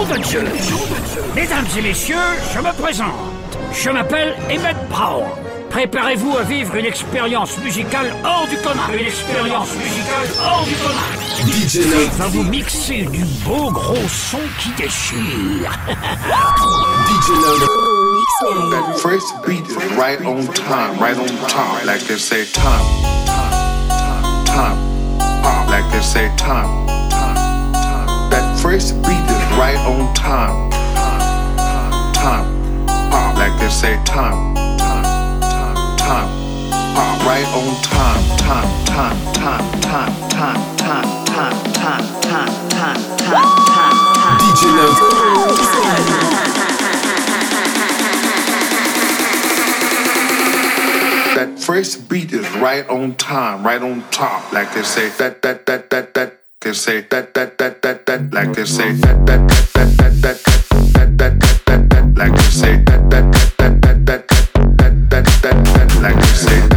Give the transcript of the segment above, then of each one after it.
Nom de Dieu Mesdames et messieurs, je me présente. Je m'appelle Emmett Brown. Préparez-vous à vivre une expérience musicale hors du commun. Une expérience musicale hors du commun. DJ Va vous mixer du beau gros son qui déchire. DJ Load. That first beat is right on time, right on time, like they say time, time, time, time, like they say time, time, time. That first beat right on time, time, time, time, like they say time, time, time, time, time, right on time, time, time, time, time, time, time, time, time, time, time, time, time. DJ Load. That first beat is right on time, right on top, like they say that that that that that they say that that that that that like they say that that that that that that that that that that that like they say that that that that that that that that that that like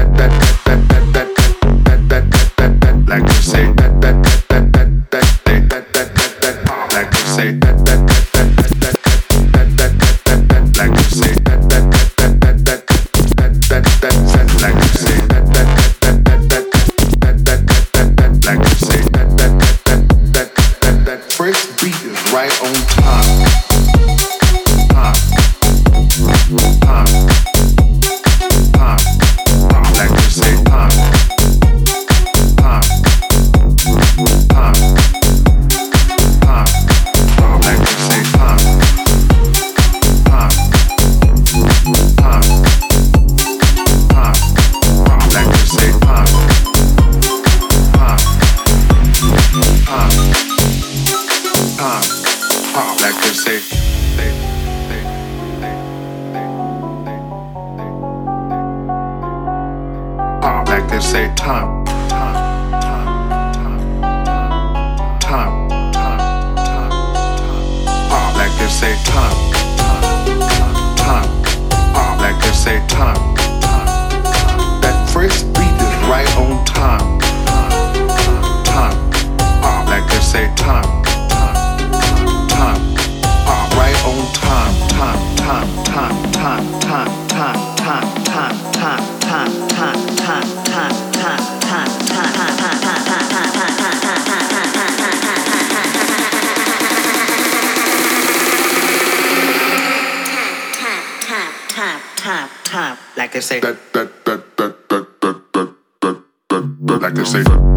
Like they say. That that that that that that that that that that like they say. That that that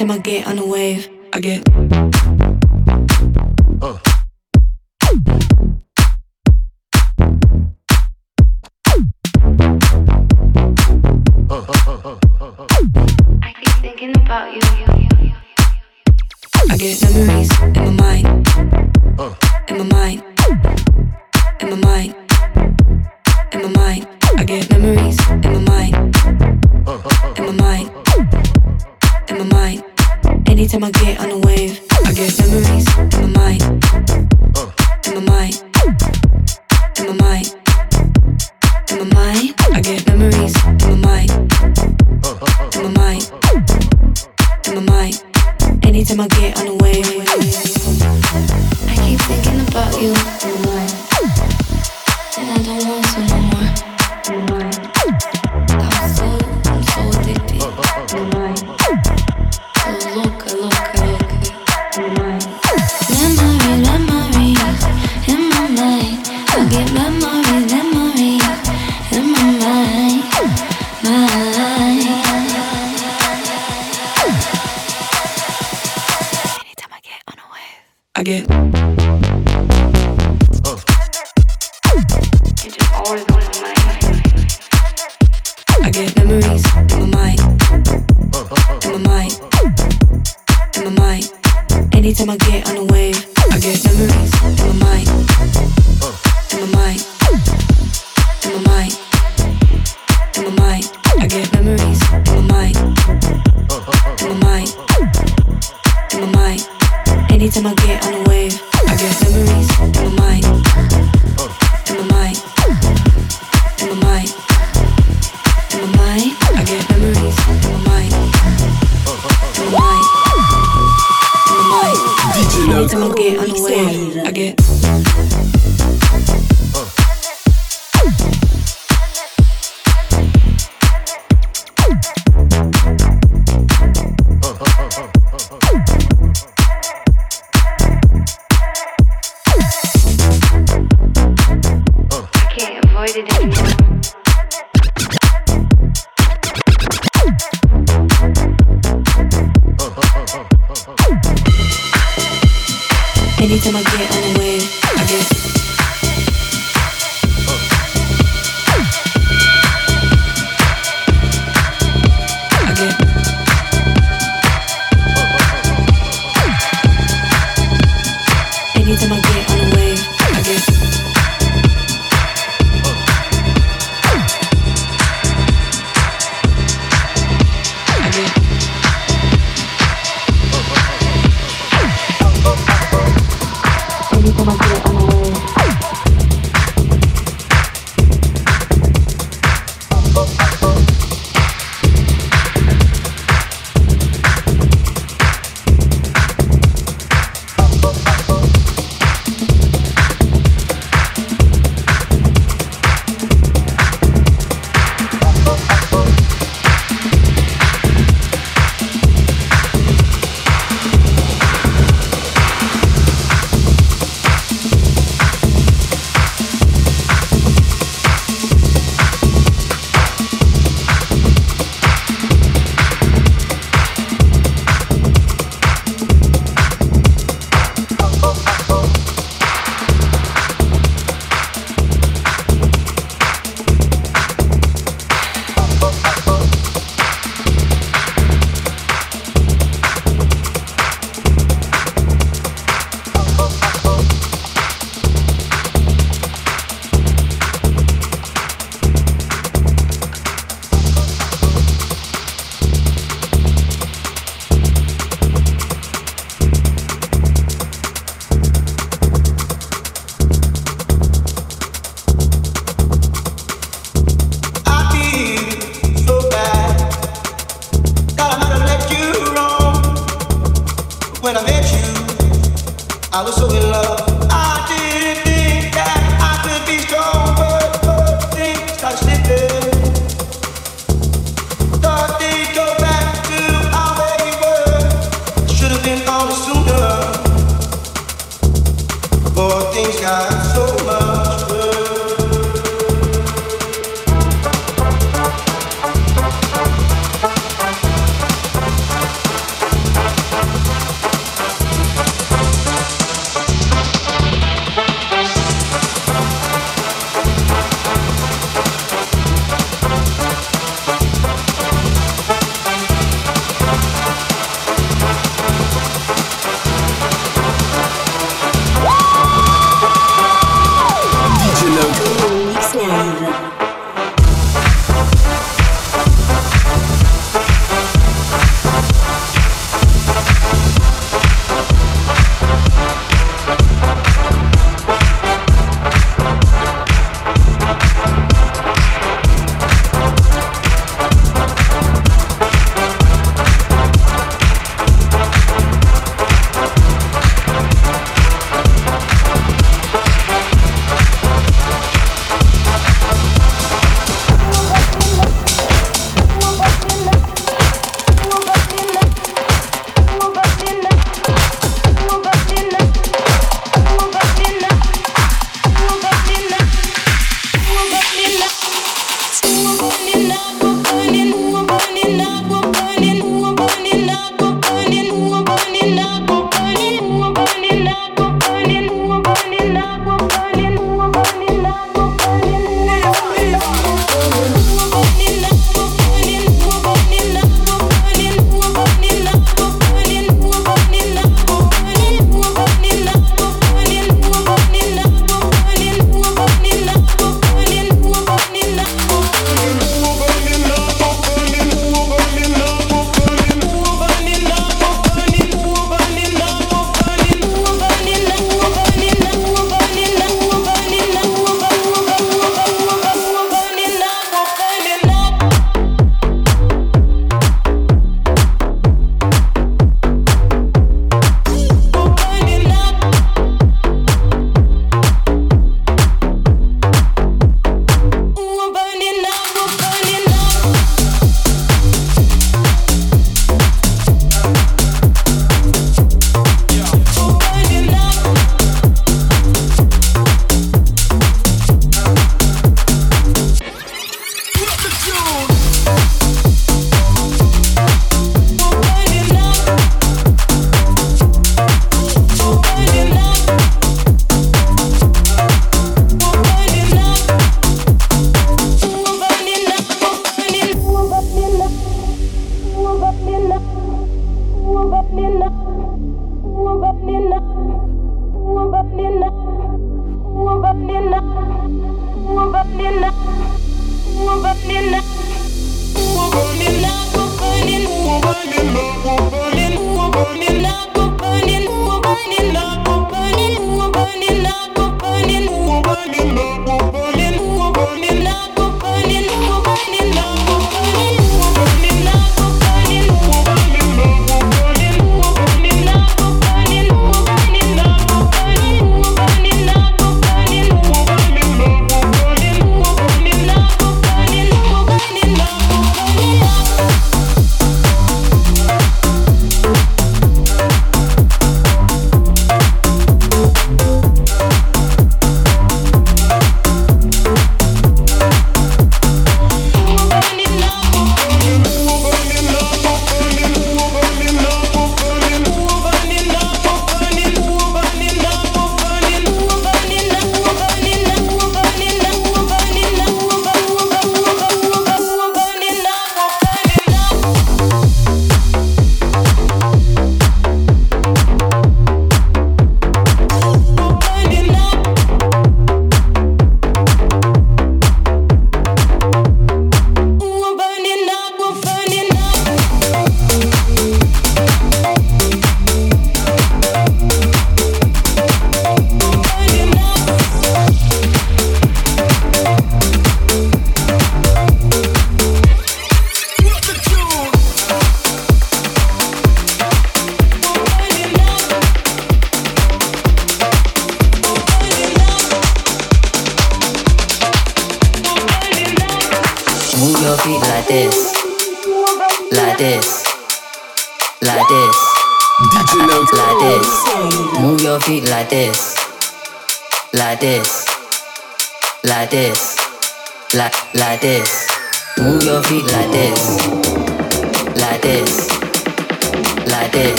Anytime I get on a wave, I get. Uh. I keep thinking about you. I get memories in my mind. In my mind. In my mind. In my mind. I get memories in my mind. In my mind. In my mind. Anytime I get on a wave, I get memories in my mind. In my mind. In my mind. In my mind. I get memories in my mind. In my mind. In my mind. Anytime I get on a wave, I keep thinking about you. Get. You're just always on my mind. I get memories in my mind. In my mind. In my mind. Anytime I get on a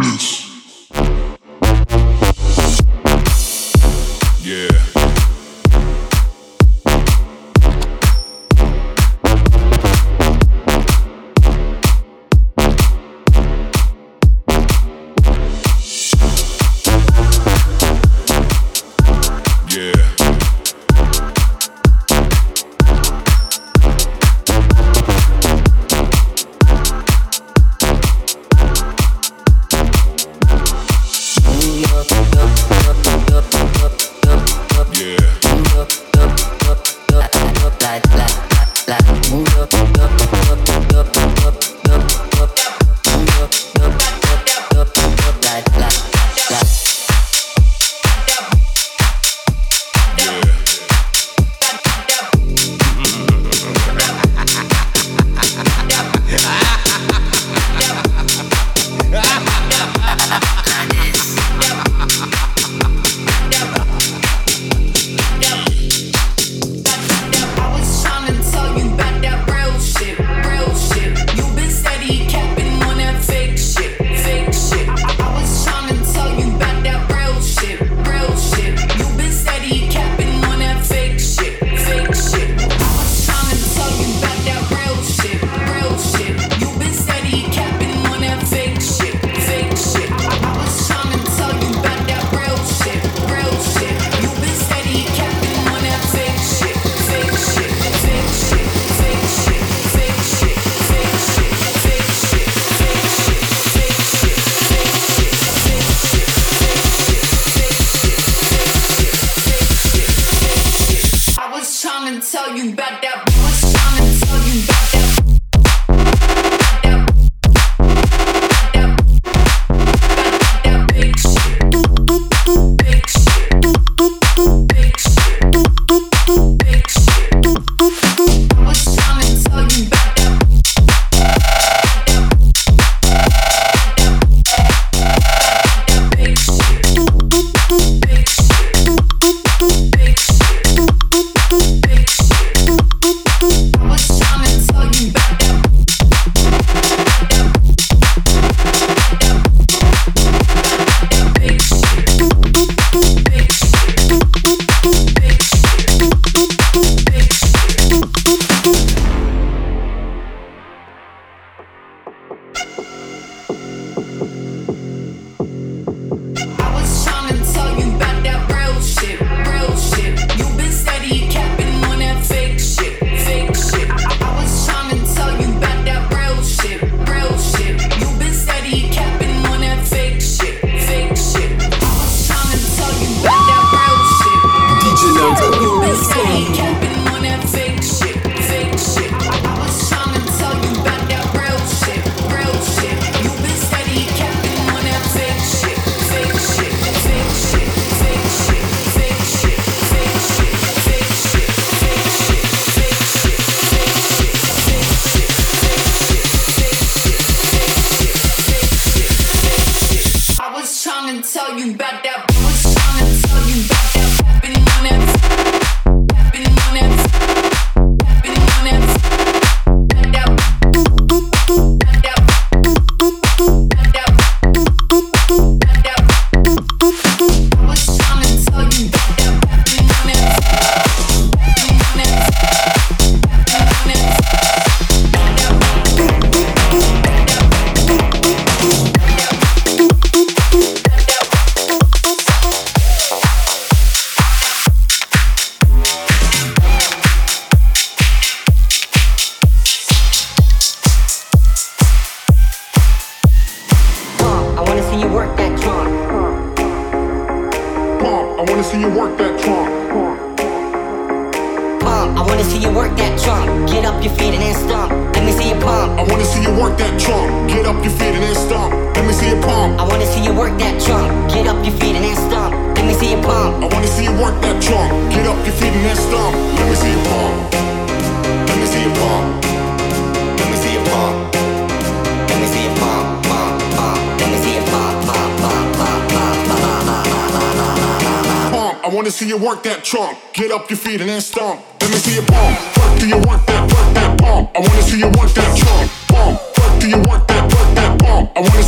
peace.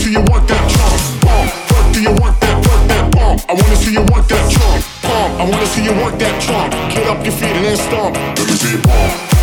see you work that trunk, pump. Work till you work that, work that pump. I wanna see you work that trunk, pump. I wanna see you work that trunk. Get up your feet and then stomp. Let me see you pump.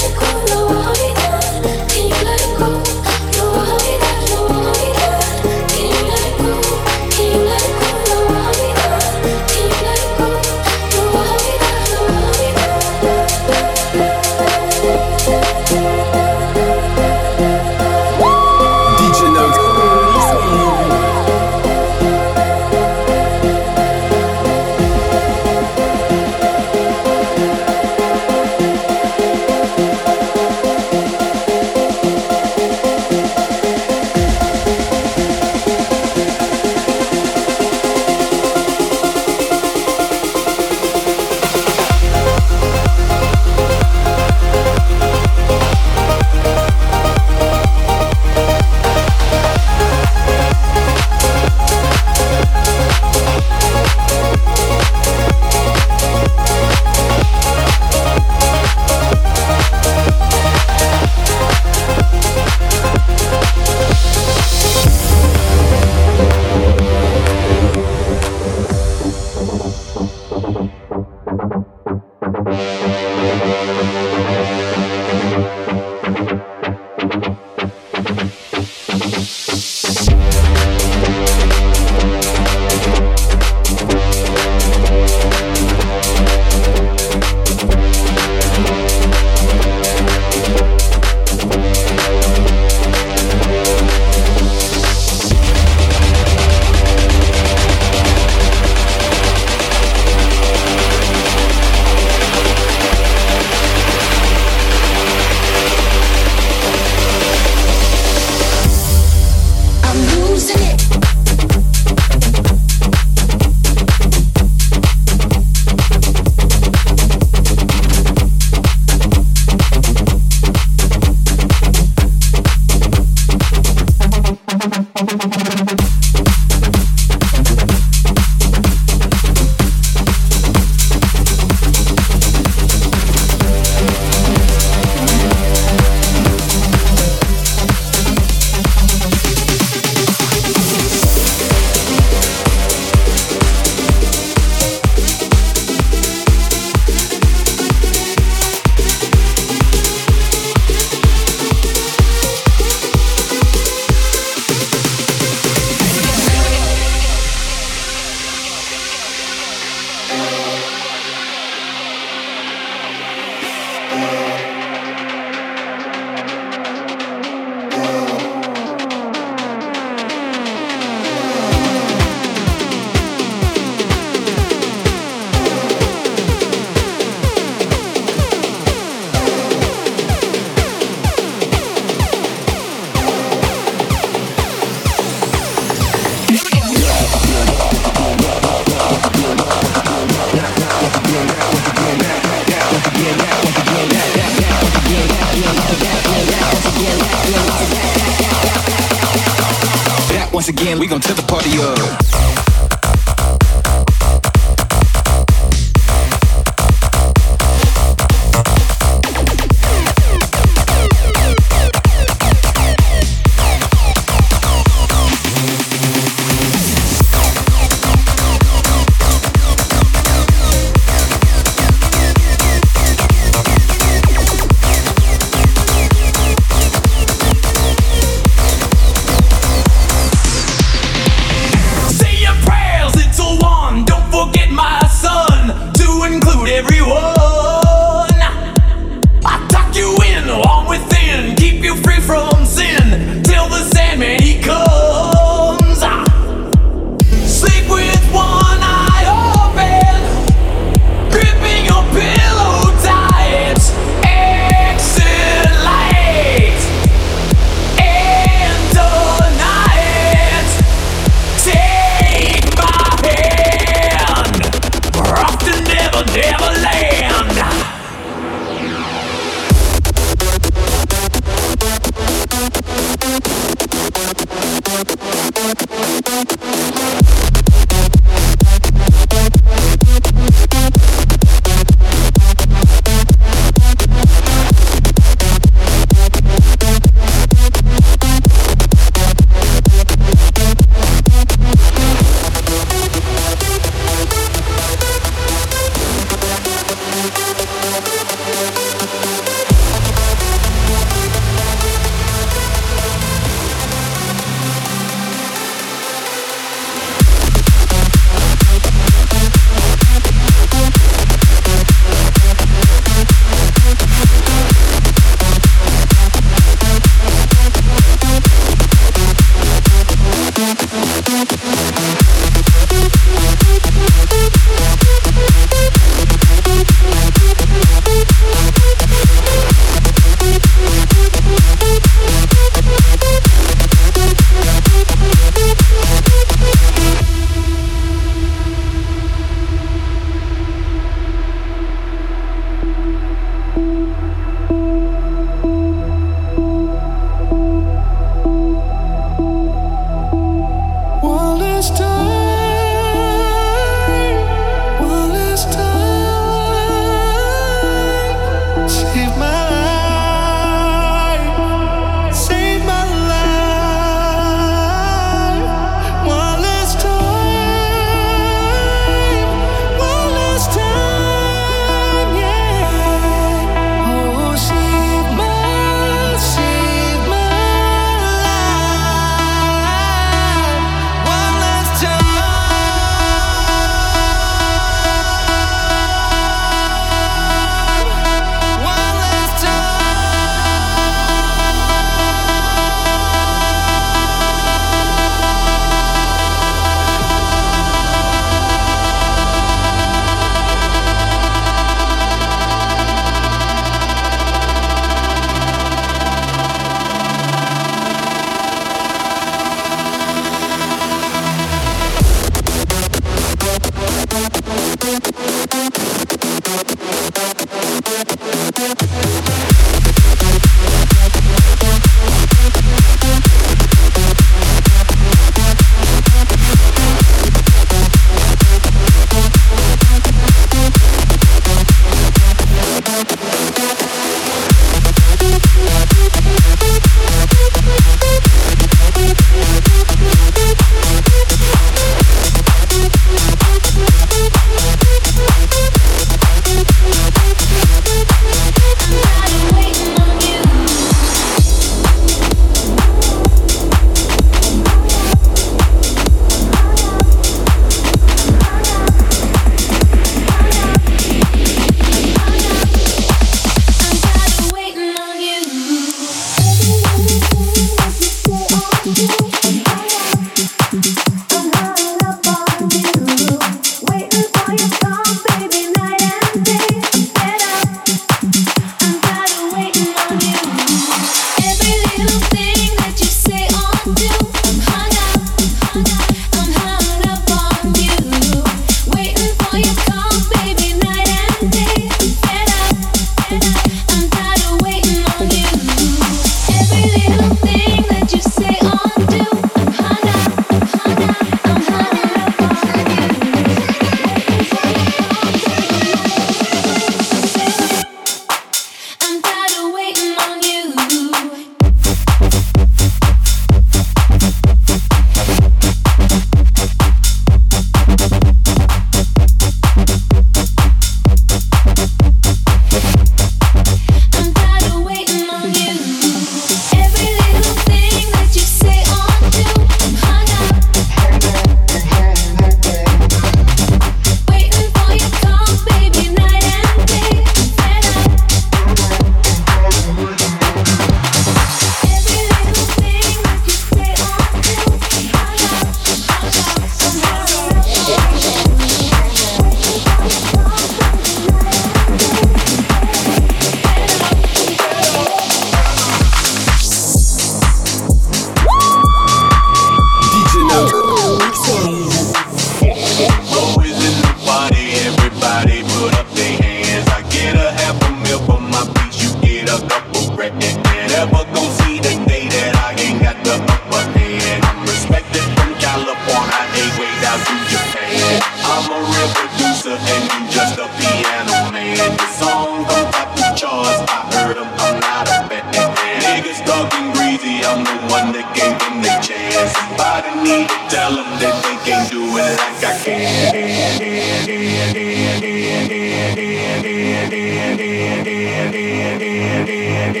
When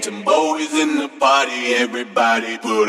Timbo is in the party, everybody put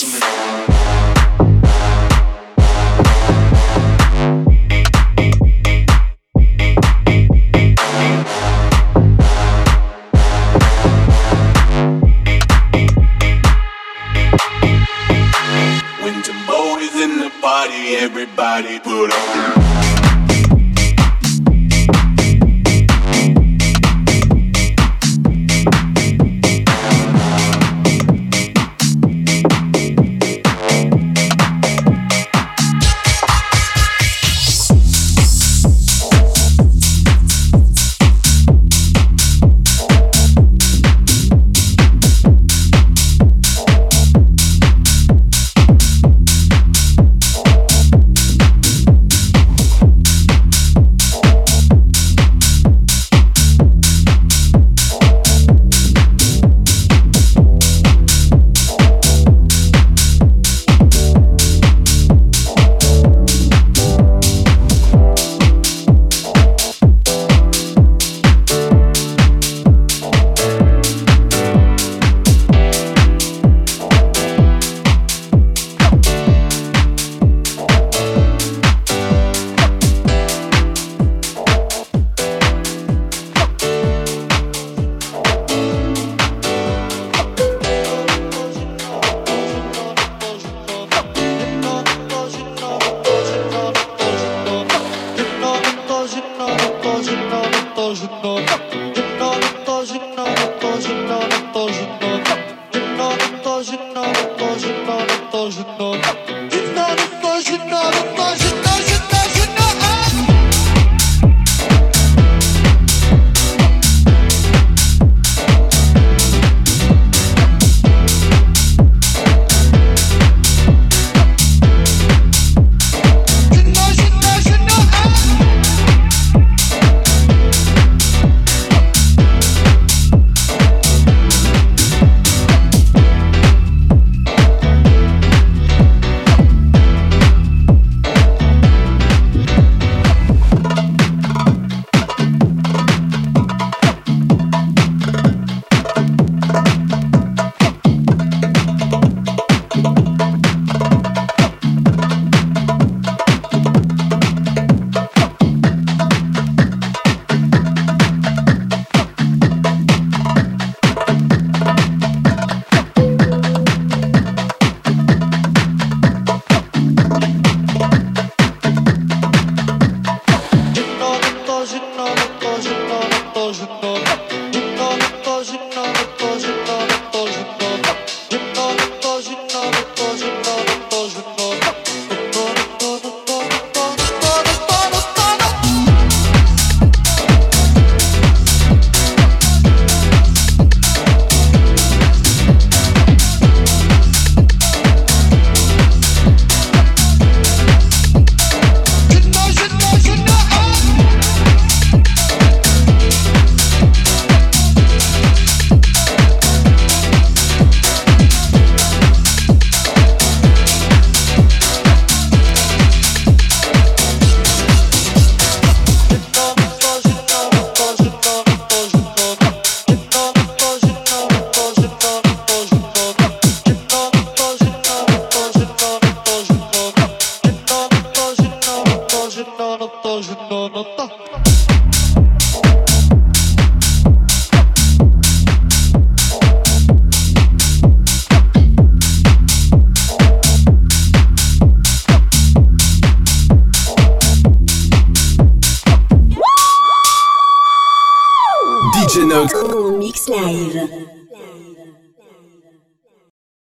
intimate. Up. you know, you know, you know, you know, you know, you know.